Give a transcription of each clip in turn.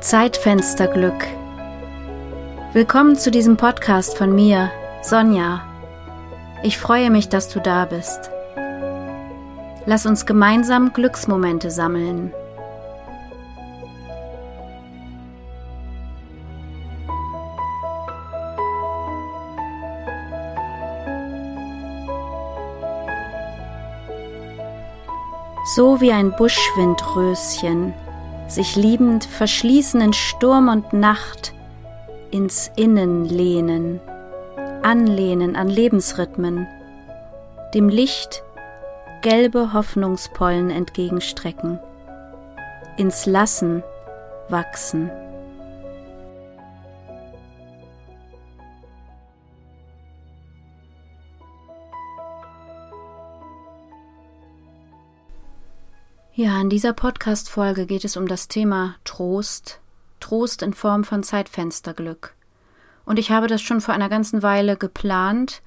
Zeitfensterglück. Willkommen zu diesem Podcast von mir, Sonja. Ich freue mich, dass du da bist. Lass uns gemeinsam Glücksmomente sammeln. So wie ein Buschwindröschen sich liebend verschließen in Sturm und Nacht, ins Innen lehnen, anlehnen an Lebensrhythmen, dem Licht gelbe Hoffnungspollen entgegenstrecken, ins Lassen wachsen. Ja, in dieser Podcast-Folge geht es um das Thema Trost, Trost in Form von Zeitfensterglück. Und ich habe das schon vor einer ganzen Weile geplant,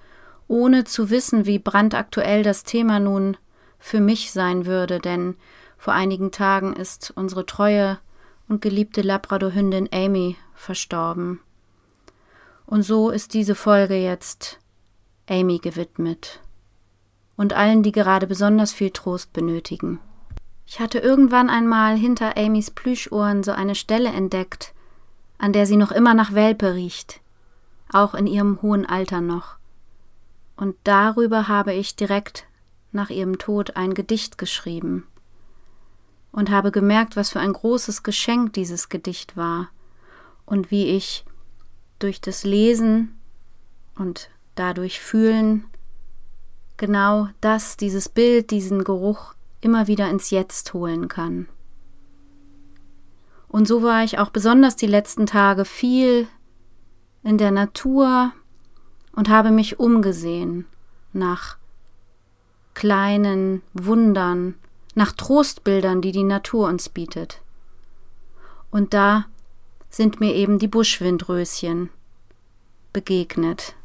ohne zu wissen, wie brandaktuell das Thema nun für mich sein würde, denn vor einigen Tagen ist unsere treue und geliebte Labradorhündin Amy verstorben. Und so ist diese Folge jetzt Amy gewidmet und allen, die gerade besonders viel Trost benötigen. Ich hatte irgendwann einmal hinter Amys Plüschohren so eine Stelle entdeckt, an der sie noch immer nach Welpe riecht, auch in ihrem hohen Alter noch. Und darüber habe ich direkt nach ihrem Tod ein Gedicht geschrieben und habe gemerkt, was für ein großes Geschenk dieses Gedicht war und wie ich durch das Lesen und dadurch fühlen genau das, dieses Bild, diesen Geruch immer wieder ins Jetzt holen kann. Und so war ich auch besonders die letzten Tage viel in der Natur und habe mich umgesehen nach kleinen Wundern, nach Trostbildern, die die Natur uns bietet. Und da sind mir eben die Buschwindröschen begegnet,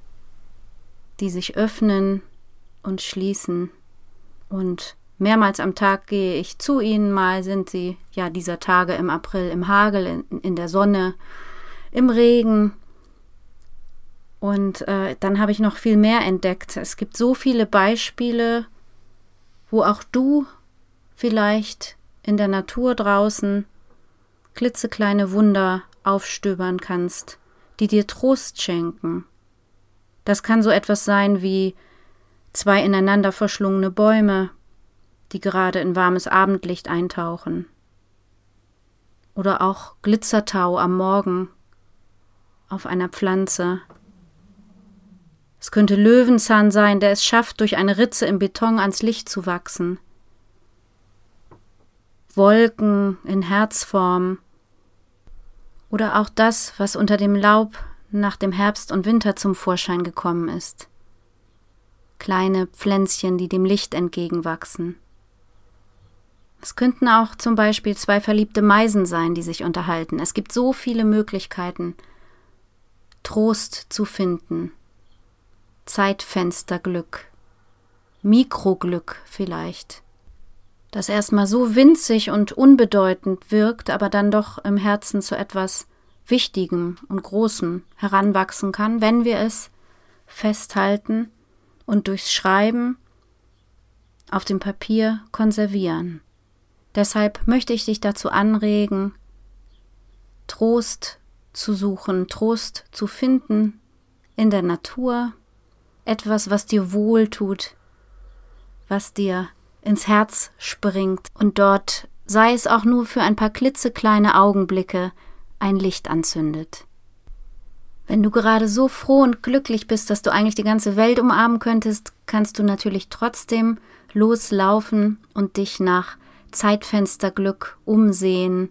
die sich öffnen und schließen und Mehrmals am Tag gehe ich zu ihnen, mal sind sie ja dieser Tage im April im Hagel, in, in der Sonne, im Regen. Und äh, dann habe ich noch viel mehr entdeckt. Es gibt so viele Beispiele, wo auch du vielleicht in der Natur draußen klitzekleine Wunder aufstöbern kannst, die dir Trost schenken. Das kann so etwas sein wie zwei ineinander verschlungene Bäume, die gerade in warmes Abendlicht eintauchen. Oder auch Glitzertau am Morgen auf einer Pflanze. Es könnte Löwenzahn sein, der es schafft, durch eine Ritze im Beton ans Licht zu wachsen. Wolken in Herzform. Oder auch das, was unter dem Laub nach dem Herbst und Winter zum Vorschein gekommen ist. Kleine Pflänzchen, die dem Licht entgegenwachsen. Es könnten auch zum Beispiel zwei verliebte Meisen sein, die sich unterhalten. Es gibt so viele Möglichkeiten, Trost zu finden. Zeitfensterglück. Mikroglück vielleicht. Das erstmal so winzig und unbedeutend wirkt, aber dann doch im Herzen zu etwas Wichtigem und Großem heranwachsen kann, wenn wir es festhalten und durchs Schreiben auf dem Papier konservieren. Deshalb möchte ich dich dazu anregen, Trost zu suchen, Trost zu finden in der Natur, etwas, was dir wohl tut, was dir ins Herz springt und dort, sei es auch nur für ein paar klitzekleine Augenblicke, ein Licht anzündet. Wenn du gerade so froh und glücklich bist, dass du eigentlich die ganze Welt umarmen könntest, kannst du natürlich trotzdem loslaufen und dich nach Zeitfensterglück umsehen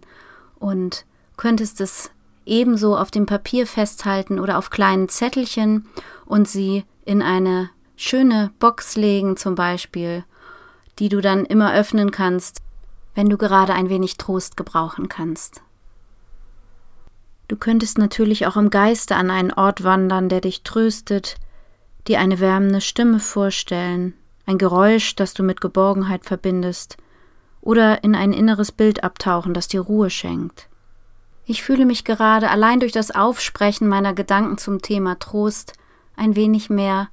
und könntest es ebenso auf dem Papier festhalten oder auf kleinen Zettelchen und sie in eine schöne Box legen zum Beispiel, die du dann immer öffnen kannst, wenn du gerade ein wenig Trost gebrauchen kannst. Du könntest natürlich auch im Geiste an einen Ort wandern, der dich tröstet, dir eine wärmende Stimme vorstellen, ein Geräusch, das du mit Geborgenheit verbindest, oder in ein inneres Bild abtauchen, das dir Ruhe schenkt. Ich fühle mich gerade allein durch das Aufsprechen meiner Gedanken zum Thema Trost ein wenig mehr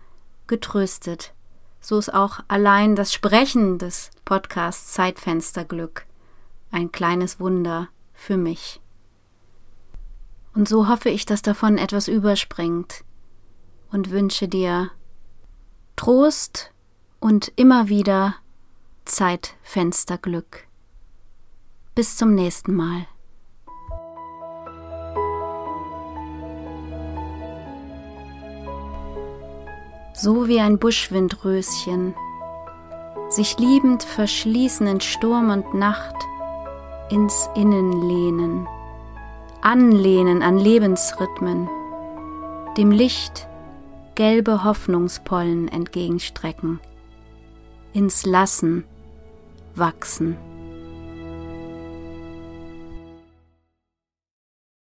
getröstet. So ist auch allein das Sprechen des Podcasts Zeitfensterglück ein kleines Wunder für mich. Und so hoffe ich, dass davon etwas überspringt und wünsche dir Trost und immer wieder Zeitfensterglück. Bis zum nächsten Mal. So wie ein Buschwindröschen, sich liebend verschließen in Sturm und Nacht, ins Innen lehnen, anlehnen an Lebensrhythmen, dem Licht gelbe Hoffnungspollen entgegenstrecken, ins Lassen wachsen.